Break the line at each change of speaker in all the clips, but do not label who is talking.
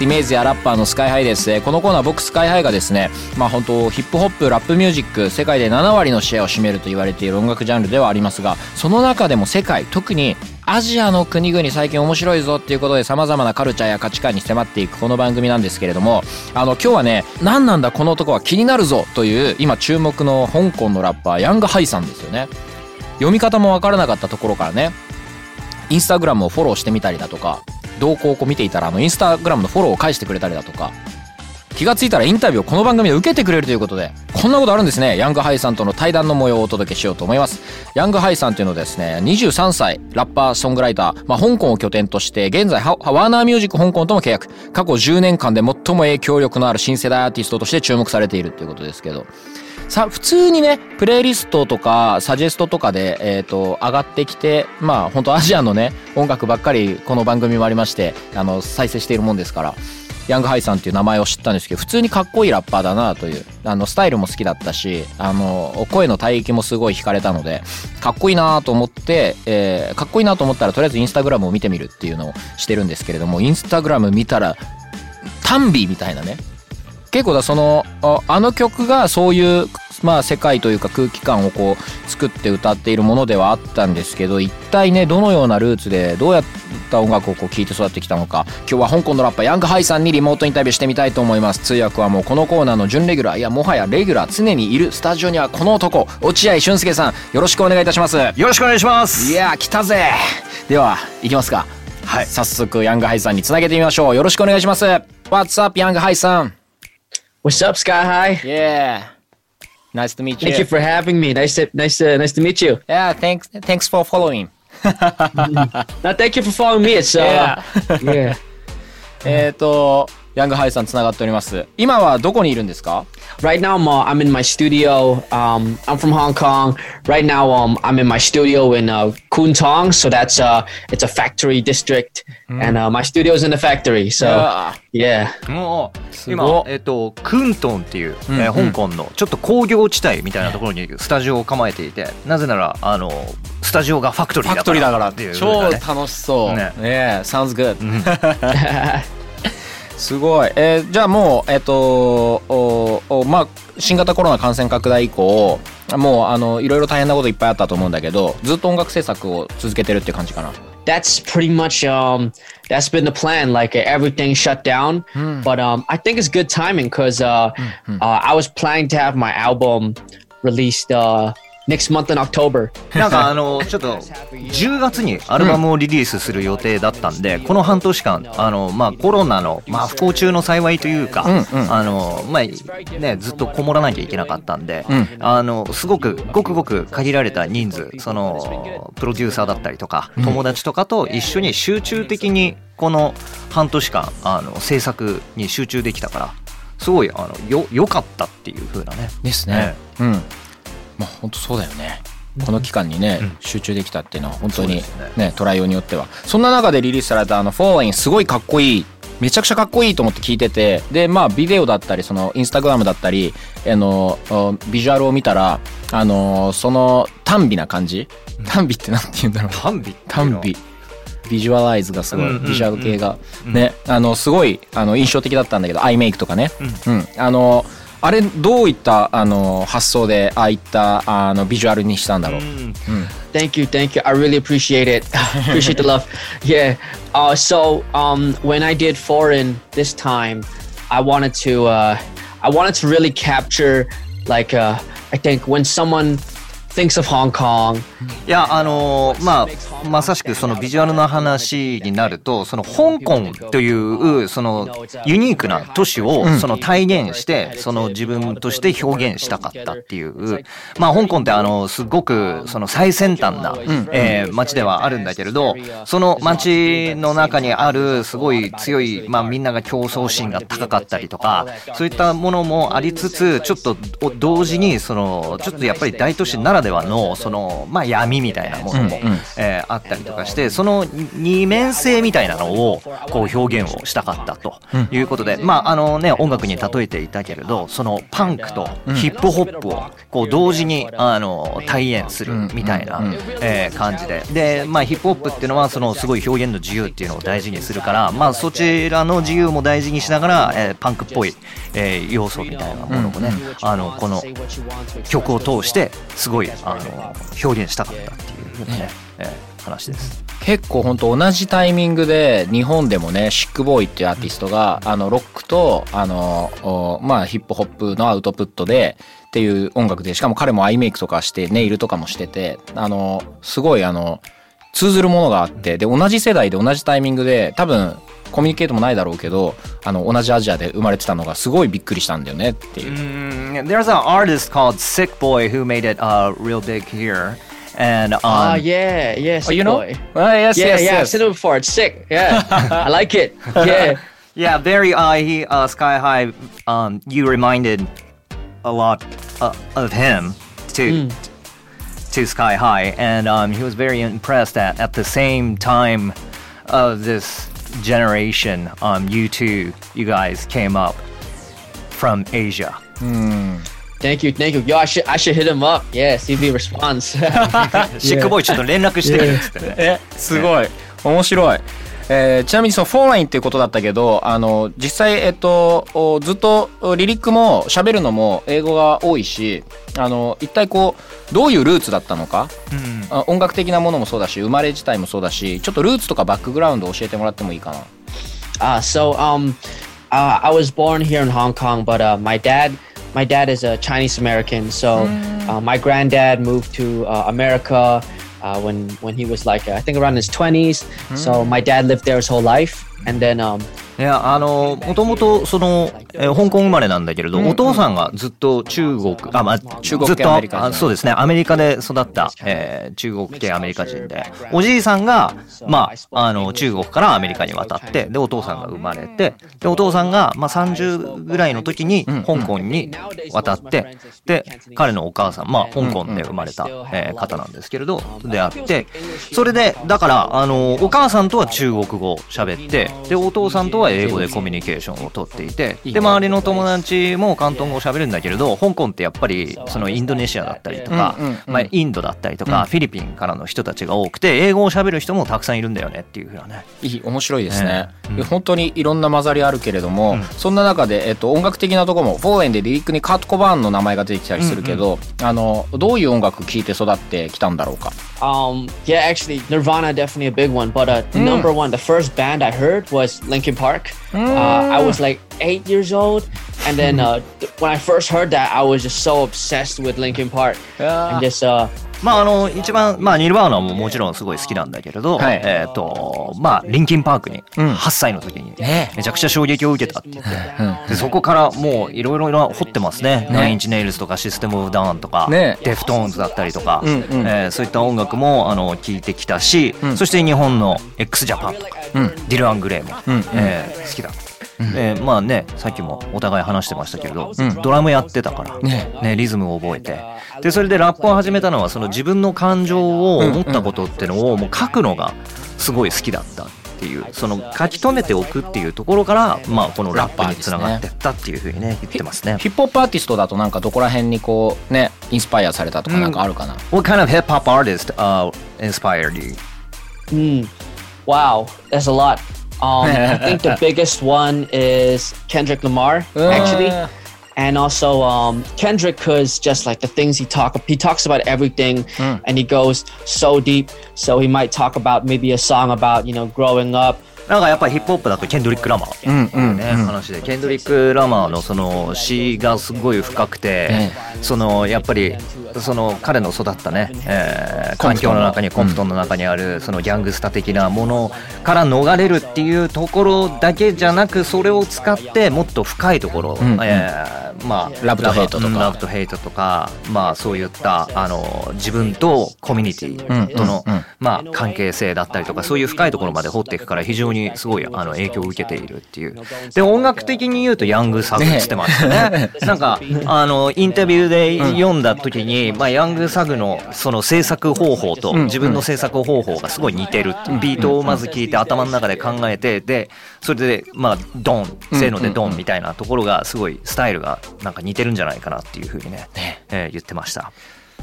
イメージやラッパーのスカイハイです。えーこのコーナー僕スカイハイがですね、まあ本当ヒップホップ、ラップミュージック、世界で7割のシェアを占めると言われている音楽ジャンルではありますが、その中でも世界、特にアジアの国々最近面白いぞっていうことで様々なカルチャーや価値観に迫っていくこの番組なんですけれども、あの今日はね、何なんだこの男は気になるぞという今注目の香港のラッパー、ヤングハイさんですよね。読み方もわからなかったところからね、インスタグラムをフォローしてみたりだとか動向をこう見ていたらあのインスタグラムのフォローを返してくれたりだとか気がついたらインタビューをこの番組で受けてくれるということでこんなことあるんですね。ヤングハイさんとの対談の模様をお届けしようと思います。ヤングハイさんというのはですね23歳ラッパーソングライター、まあ、香港を拠点として現在ワーナーミュージック香港とも契約。過去10年間で最も影響力のある新世代アーティストとして注目されているということですけど。さ普通にねプレイリストとかサジェストとかで、えー、と上がってきてまあ本当アジアのね音楽ばっかりこの番組もありましてあの再生しているもんですからヤングハイさんっていう名前を知ったんですけど普通にかっこいいラッパーだなというあのスタイルも好きだったしあの声の帯域もすごい惹かれたのでかっこいいなと思って、えーかっこいいなと思ったらとりあえずインスタグラムを見てみるっていうのをしてるんですけれどもインスタグラム見たらタンビーみたいなね結構だそのああの曲がそういうまあ世界というか空気感をこう作って歌っているものではあったんですけど一体ねどのようなルーツでどうやった音楽をこう聴いて育ってきたのか。今日は香港のラッパーヤングハイさんにリモートインタビューしてみたいと思います。通訳はもうこのコーナーの準レギュラー。いやもはやレギュラー常にいるスタジオにはこの男。落合俊介さんよろしくお願いいたします。
よろしくお願いします。
いやー来たぜ。では行きますか。はい。早速ヤングハイさんにつなげてみましょう。よろしくお願いします。What's up ヤングハイさん
What's up, Sky High?
Yeah Nice to meet you
Thank you for having me. Nice to nice to nice to meet you.
Yeah, thanks thanks for following.
Now, thank you for following me. It's uh, yeah.
えっと、 ヤングハイさんつながっております。今はどこにいるんですか
Right now, I'm, uh, I'm in my studio. Um, I'm from Hong Kong. Right now, um, I'm in my studio in uh, Kwun Tong. So that's uh, it's a factory district, and uh, my studio's in the factory. So
Ah.
yeah.
もう
ご
今、えっと、クントンっていう、えー香港のちょっと工業地帯みたいなところにスタジオを構えていてなぜならあのスタジオがファクトリーだからっていう
超
ね
楽しそう。
ね
ね sounds good. すごい。えーじゃあもう、えっ、とおおまあ、新型コロナ感染拡大以降、もう、あの、いろいろ大変なこといっぱいあったと思うんだけど、ずっと音楽制作を続けてるっていう感じかな。
that's pretty much um that's been the plan like uh, everything shut down but um i think it's good timing because uh, uh i was planning to have my album released uh next month in october
なんかあのちょっと10月にアルバムをリリースする予定だったんで、この半年間あの、まあ、コロナの、まあ、不幸中の幸いというか、あのまあね、ずっとこもらなきゃいけなかったんで、あのすごくごくごく限られた人数そのプロデューサーだったりとか友達とかと一緒に集中的にこの半年間あの制作に集中できたからすごいあのよ良かったっていう風なね。
ですね。うん。まあ本当そうだよね。この期間にね、集中できたっていうのは本当に
そうです
ね。捉えようによっては。そんな中でリリースされたあの「フォーレインすごいかっこいい。めちゃくちゃかっこいいと思って聞いてて。でまあビデオだったりそのインスタグラムだったりあのおビジュアルを見たらあのその耽美な感じ？耽美ってなんて言うんだろう。
耽美
耽美。ビジュアライズがすごい、
うんうんうん
ビジュアル系が、ね。あのすごいあの印象的だったんだけどアイメイクとかね、うん。あのあれどういったあの発想でああいったあのビジュアルにしたんだろう、
Thank you, thank you. I really appreciate it. appreciate the love. Yeah. Uh, so um, when I did foreign this time, I wanted to uh, I wanted to really capture like uh, I think when someone thinks of Hong Kong,
いやあのーまあ まさしくそのビジュアルの話になるとその香港というそのユニークな都市をその体現してその自分として表現したかったっていう。まあ香港ってあのすごくその最先端な、えー、街ではあるんだけれどその街の中にあるすごい強い、まあ、みんなが競争心が高かったりとかそういったものもありつつちょっと同時にそのちょっとやっぱり大都市ならではのその、まあ、闇みたいなものも、えー、あったりとかしてその二面性みたいなのをこう表現をしたかったということで、まああのね音楽に例えていたけれどそのパンクとヒップホップをこう同時にあの体現するみたいな、えー、感じで。で、まあ、ヒップホップっていうのはそのすごい表現の自由っていうのを大事にするから、まあ、そちらの自由も大事にしながら、えー、パンクっぽい、えー、要素みたいなものをね、あのこの曲を通してすごいあの表現したかったっていうね、えー、話です。
結構本当同じタイミングで日本でもねシックボーイっていうアーティストがあのロックとあのまあヒップホップのアウトプットでっていう音楽でしかも彼もアイメイクとかしてネイルとかもしててあのすごいあの通ずるものがあってで同じ世代で同じタイミングで多分コミュニケートもないだろうけどあの同じアジアで生まれてたのがすごいびっくりしたんだよねっていう。
There's an artist called Sick Boy who made it uh, real big here. And um,
ah, yeah, yeah,
oh, you know,
boy.
Uh, yes,
yeah,
yes,
yeah,
yes.
I've seen it before. It's sick. Yeah, I like it. Yeah,
yeah, very. Uh, he uh, Sky High. Um, you reminded a lot uh, of him to to Sky High, and um, he was very impressed that at the same time of this generation, um, you two, you guys came up from Asia.
Thank you, thank you. Yo, I should I should hit him up. Yeah, see if he responds.
シックボーイちょっと連絡してくれっつってね。
えすごい面白い。えーちなみにそのフォーラインっていうことだったけどあの実際、えっと、おずっとリリックも喋るのも英語が多いしあの一体こうどういうルーツだったのか、あ音楽的なものもそうだし生まれ自体もそうだしちょっとルーツとかバックグラウンド教えてもらってもいいかな
Ah, so um, uh, I was born here in Hong Kong, but uh, my dad, my dad is a Chinese American. So uh, my granddad moved to uh, America uh, when when he was like I think around his twenties. So my dad lived there his whole life, and then um,
いや、あの、もともと、その、 えー香港生まれなんだけれど、お父さんがずっと中国、あ、まあ、
中国
ずっと
系アメリカ人。
あそうですね、アメリカで育った、えー中国系アメリカ人で、おじいさんが、まあ、あの、中国からアメリカに渡って、で、お父さんが生まれて、で、お父さんが、まあ、30ぐらいの時に、香港に渡って、で、彼のお母さん、まあ、香港で生まれた、えー方なんですけれど、であって、それで、だから、あの、お母さんとは中国語を喋って、で、お父さんとは英語でコミュニケーションをとっていて、で、周りの友達も広東語を喋るんだけれど、香港ってやっぱり、そのインドネシアだったりとか、まあ、インドだったりとか、フィリピンからの人たちが多くて、英語を喋る人もたくさんいるんだよねっていうふうなね。
いい面白いですね、
ね。うん。
本当にいろんな混ざりあるけれども、そんな中で、えっと、音楽的なところもフォーレンでリリックにカート・コバーンの名前が出てきたりするけど、あのどういう音楽聴いて育ってきたんだろうか
？Um, yeah, actually, Nirvana definitely a big one. But uh, number one, the first band I heard was Linkin Park. Uh, I was like eight years old, and then uh, th- when I first heard that, I was just so obsessed with Linkin Park, and just uh,
まああの一番まあニルバーナももちろんすごい好きなんだけれど、
はい。
えっ、とまあリンキンパークに8歳の時に
ね
めちゃくちゃ衝撃を受けたって言って、でそこからもういろいろ掘ってますね。ナインインチネイルズとかシステムオブダウンとか、
ね。
デフトーンズだったりとか、
んうん。
えーそういった音楽もあの聞いてきたし、そして日本の x ジャパンとか、ディル・アングレイも、えー好きだ。でまあねさっきもお互い話してましたけれど、ドラムやってたから、ね。リズムを覚えて。でそれでラップを始めたのはその自分の感情を思ったことってのをもう書くのがすごい好きだったっていうその書き留めておくっていうところから、まあ、このラップにつながってったっていうふうにね言ってますね。
ヒップホップアーティストだとなんかどこら辺にこうねインスパイアされたとかなんかあるかな、
What kind of hip hop artist uh, inspired you?
mm, wow, that's a lot. Um, I think the biggest one is Kendrick Lamar, actually.
Uh.
and also um, Kendrick cause just like the things he talk he talks about everything and he goes so deep so he might talk about maybe a song about you know growing up
なんかやっぱりヒップホップだとケンドリック・ラマー。っていう話でケンドリック・ラマーのその詩がすごい深くて、そのやっぱりその彼の育ったね、えー環境の中にコンプトンの中にあるそのギャングスタ的なものから逃れるっていうところだけじゃなくそれを使ってもっと深いところ、えーまあ
ラブとヘイトとか。
うんラブとヘイトとかまあそういったあの自分とコミュニティとの、まあ、関係性だったりとかそういう深いところまで掘っていくから非常にすごいあの影響を受けているっていう。で音楽的に言うとヤングサグっつってましたね。なんかあのインタビューで読んだ時に、まあ、ヤングサグのその制作方法と自分の制作方法がすごい似てるビートをまず聞いて頭の中で考えてでそれでまあドンせーのでドンみたいなところがすごいスタイルがなんか似てるんじゃないかなっていうふうにねえー言ってました。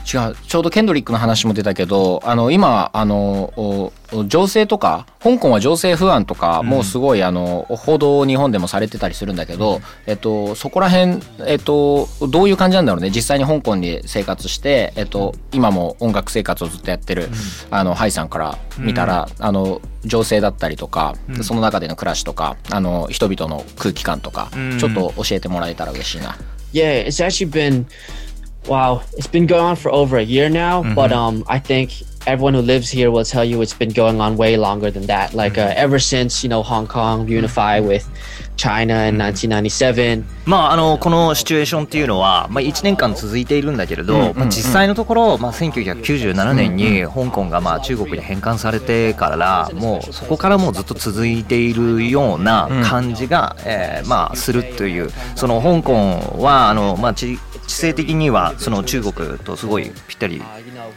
違う。ちょうどケンドリックの話も出たけどあの今あの情勢とか香港は情勢不安とかもうすごい、あの報道日本でもされてたりするんだけど、えっと、そこら辺、えっと、どういう感じなんだろうね。実際に香港に生活して、えっと、今も音楽生活をずっとやってる、あのハイさんから見たら、あの情勢だったりとか、その中での暮らしとかあの人々の空気感とか、
ん。
ちょっと教えてもらえたら嬉しいな。
Yeah, it's actually been wow. It's been going on for over a year now, but um, I think everyone who lives here will tell you it's been going on way longer than that. Like uh, ever since you know Hong Kong unified with China in 1997.
まあ、あのこのシチュエーションっていうのは、まあ、1年間続いているんだけれど、まあ、実際のところ、まあ、1997年に香港がまあ中国に返還されてからもうそこからもうずっと続いているような感じが、えーまあ、するというその香港はあの、まあ、地 地政的にはその中国とすごいぴったり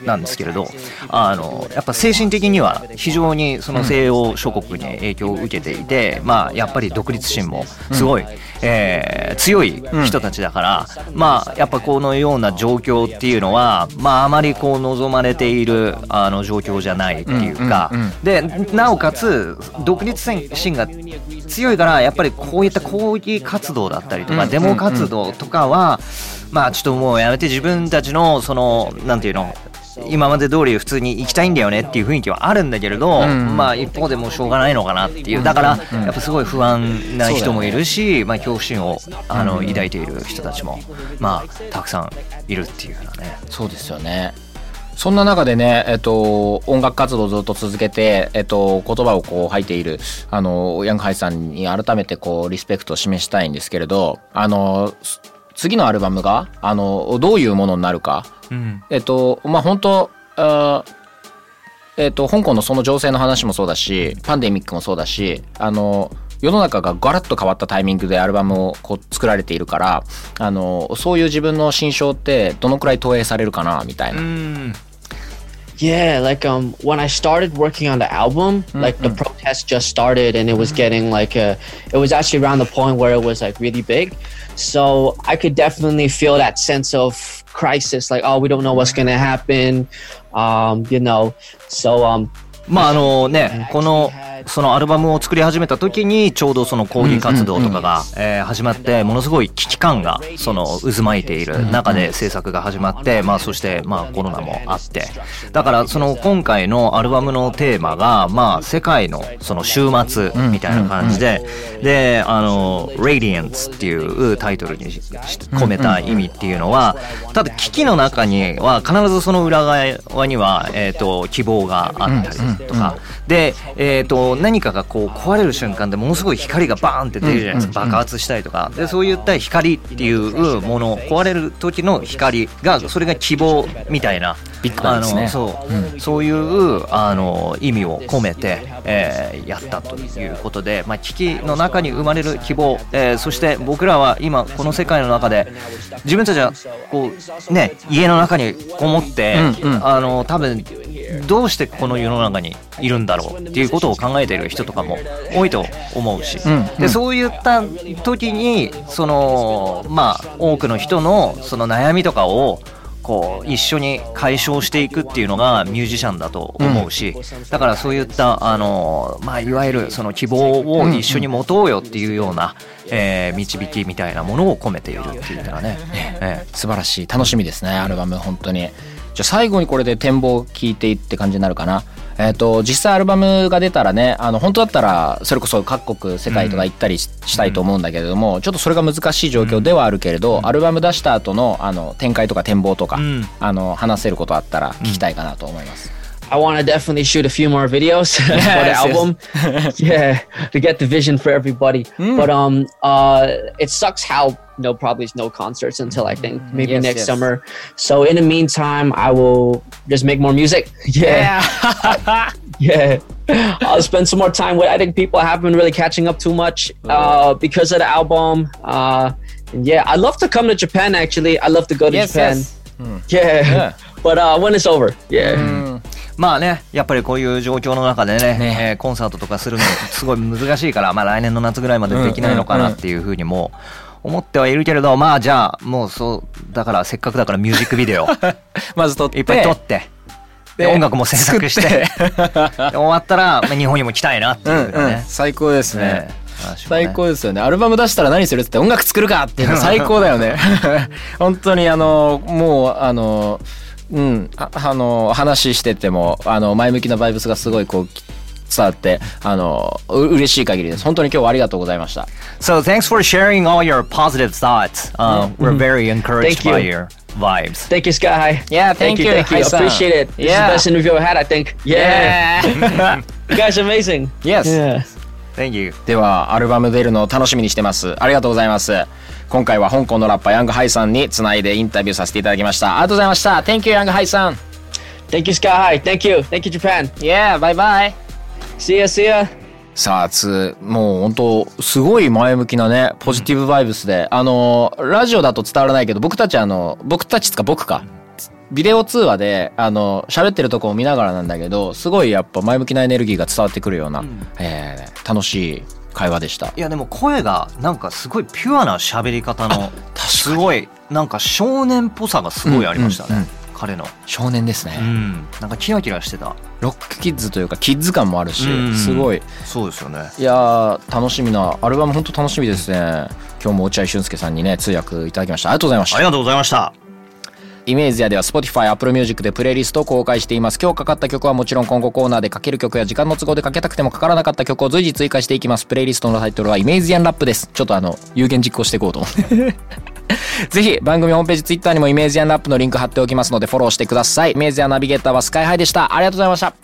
なんですけれどあのやっぱ精神的には非常にその西洋諸国に影響を受けていて、まあ、やっぱり独立心もすごい、えー強い人たちだから、まあやっぱこのような状況っていうのは、まあ、あまりこう望まれているあの状況じゃないっていうか、でなおかつ独立心が強いからやっぱりこういった抗議活動だったりとか、デモ活動とかは、まあちょっともうやめて自分たちのそのなんていうの今まで通り普通に行きたいんだよねっていう雰囲気はあるんだけれど、まあ一方でもうしょうがないのかなっていうだからやっぱすごい不安な人もいるし、まあ恐怖心をあの抱いている人たちもまあたくさんいるっていうようなね。
そうですよね。そんな中でね、えっと、音楽活動をずっと続けて、えっと、言葉をこう吐いている、あの、ヤングハイさんに改めてこう、リスペクトを示したいんですけれど、あの、す次のアルバムが、あの、どういうものになるか、
うん。
えっと、まあ、本当あーえっと、香港のその情勢の話もそうだし、パンデミックもそうだし、あの、世の中がガラッと変わったタイミングでアルバムをこう作られているから、あの、そういう自分の心象ってどのくらい投影されるかな、みたいな。
Yeah, like um when I started working on the album, like the protest just started and it was getting like a it was actually around the point where it was like really big. So I could definitely feel that sense of crisis like oh we don't know what's going to happen. Um you know. So um
まああのね、この そのアルバムを作り始めた時にちょうどその抗議活動とかが、えー始まってものすごい危機感がその渦巻いている中で制作が始まって、まあそしてまあコロナもあって。だからその今回のアルバムのテーマがまあ世界のその週末みたいな感じで、であの「Radiance」っていうタイトルにし込めた意味っていうのはただ危機の中には必ずその裏側には、えー、と希望があったりとか、で、えー、と何かがこう壊れる瞬間でものすごい光がバーンって出るじゃないですか、爆発したりとか。でそういった光っていうもの壊れる時の光がそれが希望みたいな
ビッグバンですね。
あのそう、そういうあの意味を込めて、えーやったということで、まあ、危機の中に生まれる希望、えーそして僕らは今この世界の中で自分たちはこう、ね、家の中にこもって、あの多分どうしてこの世の中にいるんだろうっていうことを考えている人とかも多いと思うし、でそういった時にそのまあ多くの人のその悩みとかをこう一緒に解消していくっていうのがミュージシャンだと思うし、だからそういったあの、まあ、いわゆるその希望を一緒に持とうよっていうような、えー導きみたいなものを込めているっていうかね、え
素晴らしい。楽しみですねアルバム本当にじゃあ最後にこれで展望を聞いていって感じになるかな。えっ、と実際アルバムが出たらねあの本当だったらそれこそ各国世界とか行ったりし,、たいと思うんだけれども、ちょっとそれが難しい状況ではあるけれど、アルバム出した後のあの展開とか展望とか、
ん。
あの話せることあったら聞きたいかなと思います。
I want to definitely shoot a few more videos for the album. yeah, to get the vision for everybody. But um, uh, it sucks how you know probably no concerts until I think maybe
Yes,
next
yes.
summer. So in the meantime, I will just make more music. Yeah, yeah. I'll spend some more time with. I think people haven't been really catching up too much uh, because of the album. Uh, and yeah, I love to come to Japan. Actually, I love to go to
Yes,
Japan.
yes.
Yeah.
Yeah.
but uh, when it's over, yeah.
まあね、やっぱりこういう状況の中でね、
ね
えーコンサートとかするのすごい難しいから、まあ来年の夏ぐらいまでできないのかなっていうふうにも 思ってはいるけれど、まあじゃあもうそう、だからせっかくだからミュージックビデオ
まず撮って。
いっぱい撮って、で音楽も制作して、終わったら、まあ、日本にも来たいなっていう
うんうん。
ね。
最高ですね。
ね
最高ですよね。アルバム出したら何するって音楽作るかっていうの最高だよね。本当にあのもうあのうんああの話しててもあの前向きなバイブスがすごいこう伝わってあのう嬉しい限りです本当に今日はありがとうございました
So thanks for sharing all your positive thoughts. Uh, We're very encouraged
Thank you.
by your vibes.
Thank you, Sky High.
Yeah, thank you,
Thank you.
Hai-san.
Appreciate it. This
Yeah.
is the best interview I had, I think. Yeah. You guys are amazing.
Yes
Yeah.
Thank you.
ではアルバム出るのを楽しみにしてますありがとうございます今回は香港のラッパーヤングハイさんにつないでインタビューさせていただきましたありがとうございました Thank you ヤングハイさん
Thank you, Sky High. Thank you. Thank you, Japan.
Yeah バイバイ
See ya, see ya.
さあつもう本当すごい前向きなねポジティブバイブスで、あのラジオだと伝わらないけど僕たちあの僕たちつか僕か。ビデオ通話であの喋ってるとこを見ながらなんだけどすごいやっぱ前向きなエネルギーが伝わってくるような、えー楽しい会話でした。
いやでも声がなんかすごいピュアな喋り方のすごいなんか少年っぽさがすごいありましたね、
うんうん
彼の
少年ですね、
うん。なんかキラキラしてた。
ロックキッズというかキッズ感もあるし、
うん。
すごい。
そうですよね。
いやー楽しみなアルバム本当楽しみですね。今日も落合俊介さんにね通訳いただきました。ありがとうございました。
ありがとうございました
イメージやでは Spotify、Apple Music でプレイリストを公開しています。今日かかった曲はもちろん今後コーナーでかける曲や時間の都合でかけたくてもかからなかった曲を随時追加していきます。プレイリストのタイトルはイメージアンラップです。ちょっとあの、有言実行していこうと思って。ぜひ番組ホームページ Twitter にもイメージアンラップのリンク貼っておきますのでフォローしてください。イメージアンナビゲーターはスカイハイでした。ありがとうございました。